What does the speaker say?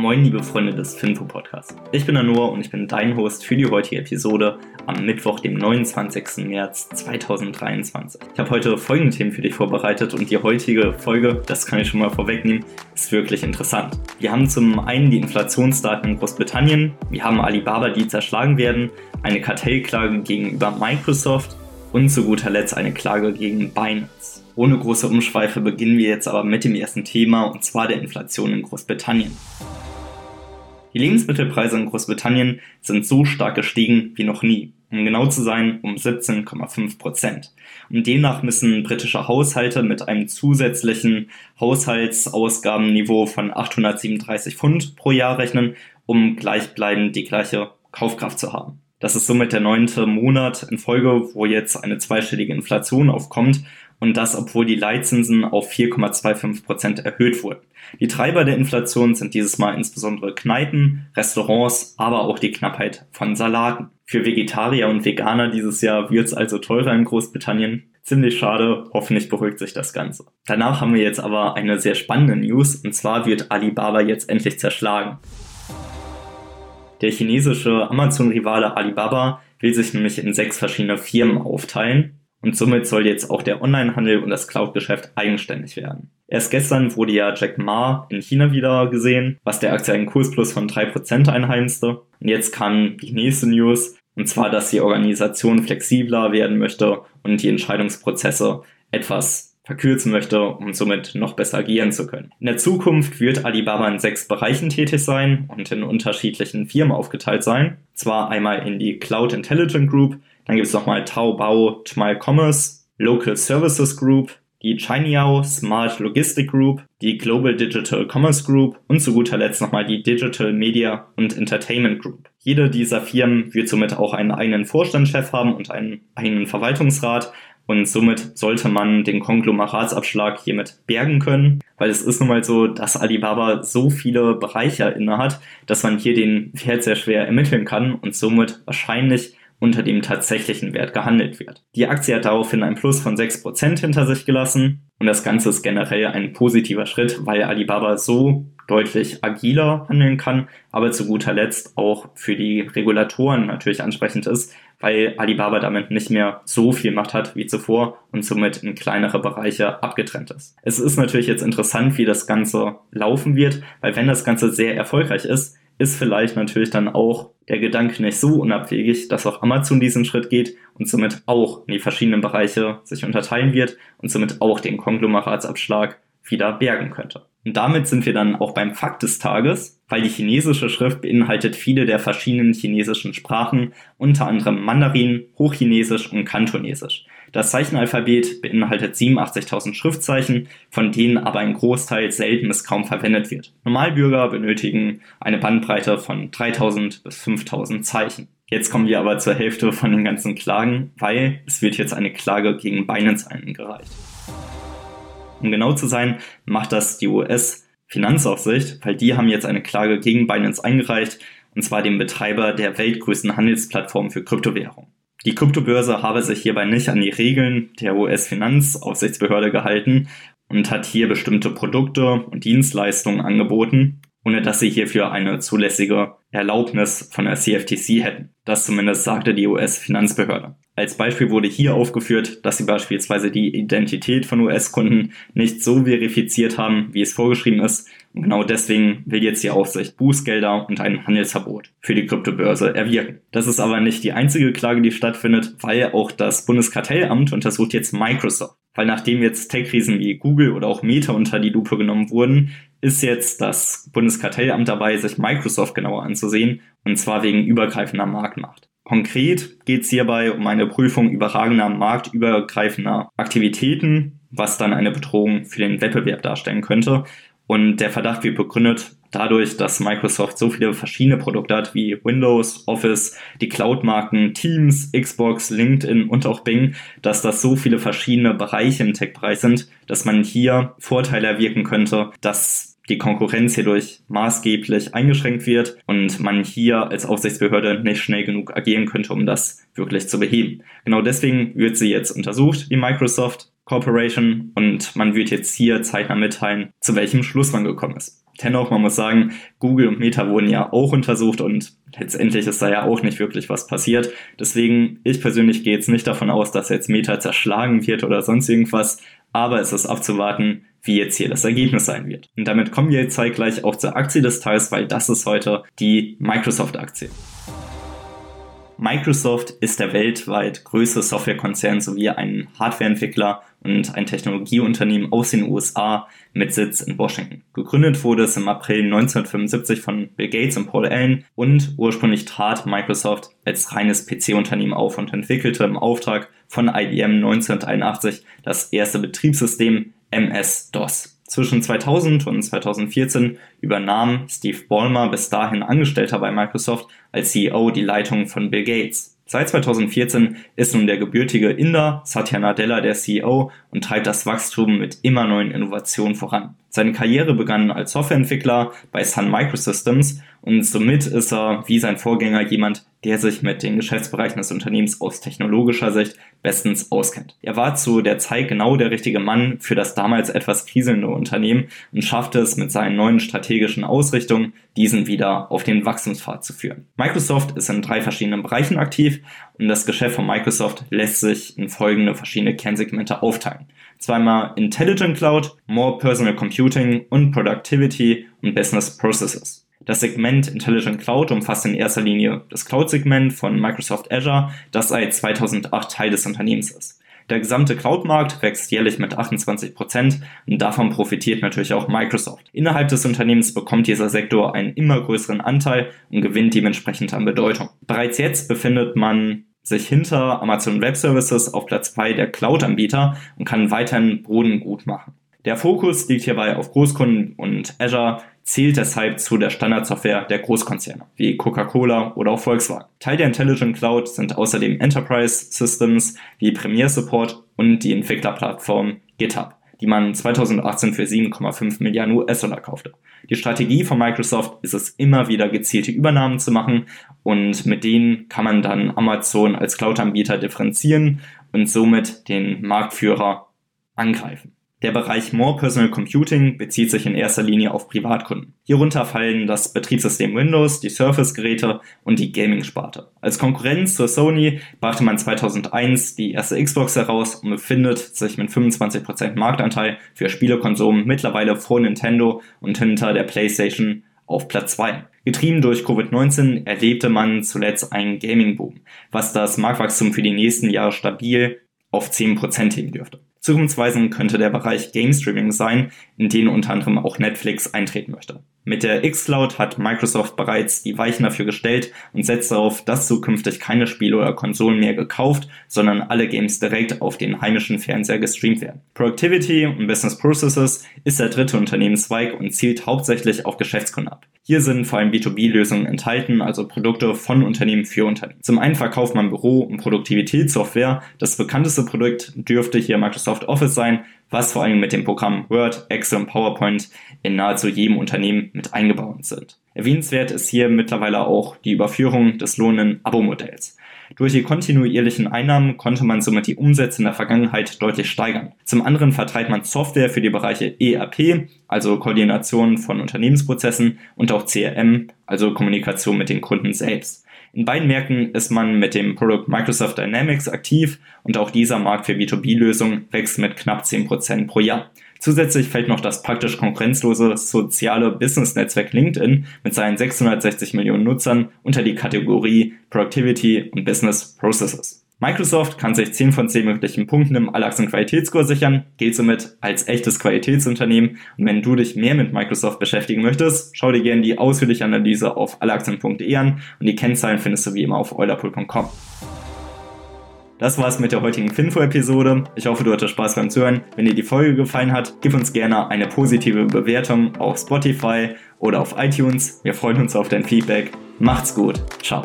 Moin, liebe Freunde des Finfo Podcasts. Ich bin Anur und ich bin dein Host für die heutige Episode am Mittwoch, dem 29. März 2023. Ich habe heute folgende Themen für dich vorbereitet und die heutige Folge, das kann ich schon mal vorwegnehmen, ist wirklich interessant. Wir haben zum einen die Inflationsdaten in Großbritannien, wir haben Alibaba, die zerschlagen werden, eine Kartellklage gegenüber Microsoft und zu guter Letzt eine Klage gegen Binance. Ohne große Umschweife beginnen wir jetzt aber mit dem ersten Thema und zwar der Inflation in Großbritannien. Die Lebensmittelpreise in Großbritannien sind so stark gestiegen wie noch nie. Um genau zu sein, um 17,5 Prozent. Und demnach müssen britische Haushalte mit einem zusätzlichen Haushaltsausgabenniveau von 837 Pfund pro Jahr rechnen, um gleichbleibend die gleiche Kaufkraft zu haben. Das ist somit der neunte Monat in Folge, wo jetzt eine zweistellige Inflation aufkommt und das, obwohl die Leitzinsen auf 4,25 Prozent erhöht wurden. Die Treiber der Inflation sind dieses Mal insbesondere Kneipen, Restaurants, aber auch die Knappheit von Salaten. Für Vegetarier und Veganer dieses Jahr wird es also teurer in Großbritannien. Ziemlich schade, hoffentlich beruhigt sich das Ganze. Danach haben wir jetzt aber eine sehr spannende News und zwar wird Alibaba jetzt endlich zerschlagen. Der chinesische Amazon-Rivale Alibaba will sich nämlich in sechs verschiedene Firmen aufteilen und somit soll jetzt auch der Onlinehandel und das Cloud-Geschäft eigenständig werden. Erst gestern wurde ja Jack Ma in China wieder gesehen, was der Aktie einen Kursplus von 3% einheimste. Und jetzt kam die nächste News, und zwar, dass die Organisation flexibler werden möchte und die Entscheidungsprozesse etwas verkürzen möchte, um somit noch besser agieren zu können. In der Zukunft wird Alibaba in sechs Bereichen tätig sein und in unterschiedlichen Firmen aufgeteilt sein. Zwar einmal in die Cloud Intelligent Group, dann gibt es nochmal Taobao Tmall Commerce, Local Services Group, die Chineyao Smart Logistic Group, die Global Digital Commerce Group und zu guter Letzt nochmal die Digital Media und Entertainment Group. Jede dieser Firmen wird somit auch einen eigenen Vorstandschef haben und einen eigenen Verwaltungsrat und somit sollte man den Konglomeratsabschlag hiermit bergen können, weil es ist nun mal so, dass Alibaba so viele Bereiche innehat, dass man hier den Wert sehr schwer ermitteln kann und somit wahrscheinlich unter dem tatsächlichen Wert gehandelt wird. Die Aktie hat daraufhin ein Plus von 6% hinter sich gelassen und das Ganze ist generell ein positiver Schritt, weil Alibaba so deutlich agiler handeln kann, aber zu guter Letzt auch für die Regulatoren natürlich ansprechend ist, weil Alibaba damit nicht mehr so viel Macht hat wie zuvor und somit in kleinere Bereiche abgetrennt ist. Es ist natürlich jetzt interessant, wie das Ganze laufen wird, weil wenn das Ganze sehr erfolgreich ist, ist vielleicht natürlich dann auch der Gedanke nicht so unabwegig, dass auch Amazon diesen Schritt geht und somit auch in die verschiedenen Bereiche sich unterteilen wird und somit auch den Konglomeratsabschlag wieder bergen könnte. Und damit sind wir dann auch beim Fakt des Tages, weil die chinesische Schrift beinhaltet viele der verschiedenen chinesischen Sprachen, unter anderem Mandarin, Hochchinesisch und Kantonesisch. Das Zeichenalphabet beinhaltet 87.000 Schriftzeichen, von denen aber ein Großteil selten bis kaum verwendet wird. Normalbürger benötigen eine Bandbreite von 3.000 bis 5.000 Zeichen. Jetzt kommen wir aber zur Hälfte von den ganzen Klagen, weil es wird jetzt eine Klage gegen Binance eingereicht. Um genau zu sein, macht das die US Finanzaufsicht, weil die haben jetzt eine Klage gegen Binance eingereicht, und zwar dem Betreiber der weltgrößten Handelsplattform für Kryptowährung. Die Kryptobörse habe sich hierbei nicht an die Regeln der US-Finanzaufsichtsbehörde gehalten und hat hier bestimmte Produkte und Dienstleistungen angeboten, ohne dass sie hierfür eine zulässige Erlaubnis von der CFTC hätten. Das zumindest sagte die US-Finanzbehörde. Als Beispiel wurde hier aufgeführt, dass sie beispielsweise die Identität von US-Kunden nicht so verifiziert haben, wie es vorgeschrieben ist. Und genau deswegen will jetzt die Aufsicht Bußgelder und ein Handelsverbot für die Kryptobörse erwirken. Das ist aber nicht die einzige Klage, die stattfindet, weil auch das Bundeskartellamt untersucht jetzt Microsoft. Weil nachdem jetzt Tech-Riesen wie Google oder auch Meta unter die Lupe genommen wurden, ist jetzt das Bundeskartellamt dabei, sich Microsoft genauer anzusehen, und zwar wegen übergreifender Marktmacht. Konkret geht es hierbei um eine Prüfung überragender marktübergreifender Aktivitäten, was dann eine Bedrohung für den Wettbewerb darstellen könnte. Und der Verdacht wird begründet dadurch, dass Microsoft so viele verschiedene Produkte hat wie Windows, Office, die Cloud-Marken, Teams, Xbox, LinkedIn und auch Bing, dass das so viele verschiedene Bereiche im Tech-Bereich sind, dass man hier Vorteile erwirken könnte, dass die Konkurrenz hierdurch maßgeblich eingeschränkt wird und man hier als Aufsichtsbehörde nicht schnell genug agieren könnte, um das wirklich zu beheben. Genau deswegen wird sie jetzt untersucht, die Microsoft Corporation, und man wird jetzt hier zeitnah mitteilen, zu welchem Schluss man gekommen ist. Dennoch, man muss sagen, Google und Meta wurden ja auch untersucht und letztendlich ist da ja auch nicht wirklich was passiert. Deswegen, ich persönlich gehe jetzt nicht davon aus, dass jetzt Meta zerschlagen wird oder sonst irgendwas, aber es ist abzuwarten, wie jetzt hier das Ergebnis sein wird. Und damit kommen wir jetzt zeitgleich auch zur Aktie des Tages, weil das ist heute die Microsoft-Aktie. Microsoft ist der weltweit größte Softwarekonzern sowie ein Hardwareentwickler und ein Technologieunternehmen aus den USA mit Sitz in Washington. Gegründet wurde es im April 1975 von Bill Gates und Paul Allen und ursprünglich trat Microsoft als reines PC-Unternehmen auf und entwickelte im Auftrag von IBM 1981 das erste Betriebssystem MS-DOS. Zwischen 2000 und 2014 übernahm Steve Ballmer, bis dahin Angestellter bei Microsoft, als CEO die Leitung von Bill Gates. Seit 2014 ist nun der gebürtige Inder Satya Nadella der CEO und treibt das Wachstum mit immer neuen Innovationen voran. Seine Karriere begann als Softwareentwickler bei Sun Microsystems und somit ist er wie sein Vorgänger jemand, der sich mit den Geschäftsbereichen des Unternehmens aus technologischer Sicht bestens auskennt. Er war zu der Zeit genau der richtige Mann für das damals etwas kriselnde Unternehmen und schaffte es mit seinen neuen strategischen Ausrichtungen, diesen wieder auf den Wachstumspfad zu führen. Microsoft ist in drei verschiedenen Bereichen aktiv und das Geschäft von Microsoft lässt sich in folgende verschiedene Kernsegmente aufteilen. Zweimal Intelligent Cloud, More Personal Computing und Productivity und Business Processes. Das Segment Intelligent Cloud umfasst in erster Linie das Cloud-Segment von Microsoft Azure, das seit 2008 Teil des Unternehmens ist. Der gesamte Cloud-Markt wächst jährlich mit 28 Prozent und davon profitiert natürlich auch Microsoft. Innerhalb des Unternehmens bekommt dieser Sektor einen immer größeren Anteil und gewinnt dementsprechend an Bedeutung. Bereits jetzt befindet man sich hinter Amazon Web Services auf Platz 2 der Cloud-Anbieter und kann weiterhin Boden gut machen. Der Fokus liegt hierbei auf Großkunden und Azure zählt deshalb zu der Standardsoftware der Großkonzerne, wie Coca-Cola oder auch Volkswagen. Teil der Intelligent Cloud sind außerdem Enterprise Systems wie Premier Support und die Entwicklerplattform GitHub, die man 2018 für 7,5 Milliarden US-Dollar kaufte. Die Strategie von Microsoft ist es immer wieder gezielte Übernahmen zu machen und mit denen kann man dann Amazon als Cloud-Anbieter differenzieren und somit den Marktführer angreifen. Der Bereich More Personal Computing bezieht sich in erster Linie auf Privatkunden. Hierunter fallen das Betriebssystem Windows, die Surface-Geräte und die Gaming-Sparte. Als Konkurrenz zur Sony brachte man 2001 die erste Xbox heraus und befindet sich mit 25% Marktanteil für Spielekonsomen mittlerweile vor Nintendo und hinter der PlayStation auf Platz 2. Getrieben durch Covid-19 erlebte man zuletzt einen Gaming-Boom, was das Marktwachstum für die nächsten Jahre stabil auf 10% heben dürfte. Zukunftsweisend könnte der Bereich Game Streaming sein, in den unter anderem auch Netflix eintreten möchte. Mit der xCloud hat Microsoft bereits die Weichen dafür gestellt und setzt darauf, dass zukünftig keine Spiele oder Konsolen mehr gekauft, sondern alle Games direkt auf den heimischen Fernseher gestreamt werden. Productivity und Business Processes ist der dritte Unternehmenszweig und zielt hauptsächlich auf Geschäftskunden ab. Hier sind vor allem B2B-Lösungen enthalten, also Produkte von Unternehmen für Unternehmen. Zum einen verkauft man Büro- und Produktivitätssoftware. Das bekannteste Produkt dürfte hier Microsoft Office sein, was vor allem mit dem Programm Word, Excel und PowerPoint in nahezu jedem Unternehmen mit eingebaut sind. Erwähnenswert ist hier mittlerweile auch die Überführung des lohnenden Abo-Modells. Durch die kontinuierlichen Einnahmen konnte man somit die Umsätze in der Vergangenheit deutlich steigern. Zum anderen vertreibt man Software für die Bereiche ERP, also Koordination von Unternehmensprozessen, und auch CRM, also Kommunikation mit den Kunden selbst. In beiden Märkten ist man mit dem Produkt Microsoft Dynamics aktiv und auch dieser Markt für B2B-Lösungen wächst mit knapp 10% pro Jahr. Zusätzlich fällt noch das praktisch konkurrenzlose soziale Business-Netzwerk LinkedIn mit seinen 660 Millionen Nutzern unter die Kategorie Productivity und Business Processes. Microsoft kann sich 10 von 10 möglichen Punkten im Allaxen-Qualitätsscore sichern, gilt somit als echtes Qualitätsunternehmen. Und wenn du dich mehr mit Microsoft beschäftigen möchtest, schau dir gerne die ausführliche Analyse auf allaxen.de an und die Kennzahlen findest du wie immer auf eulerpool.com. Das war's mit der heutigen Finfo-Episode. Ich hoffe, du hattest Spaß beim Zuhören. Wenn dir die Folge gefallen hat, gib uns gerne eine positive Bewertung auf Spotify oder auf iTunes. Wir freuen uns auf dein Feedback. Macht's gut. Ciao.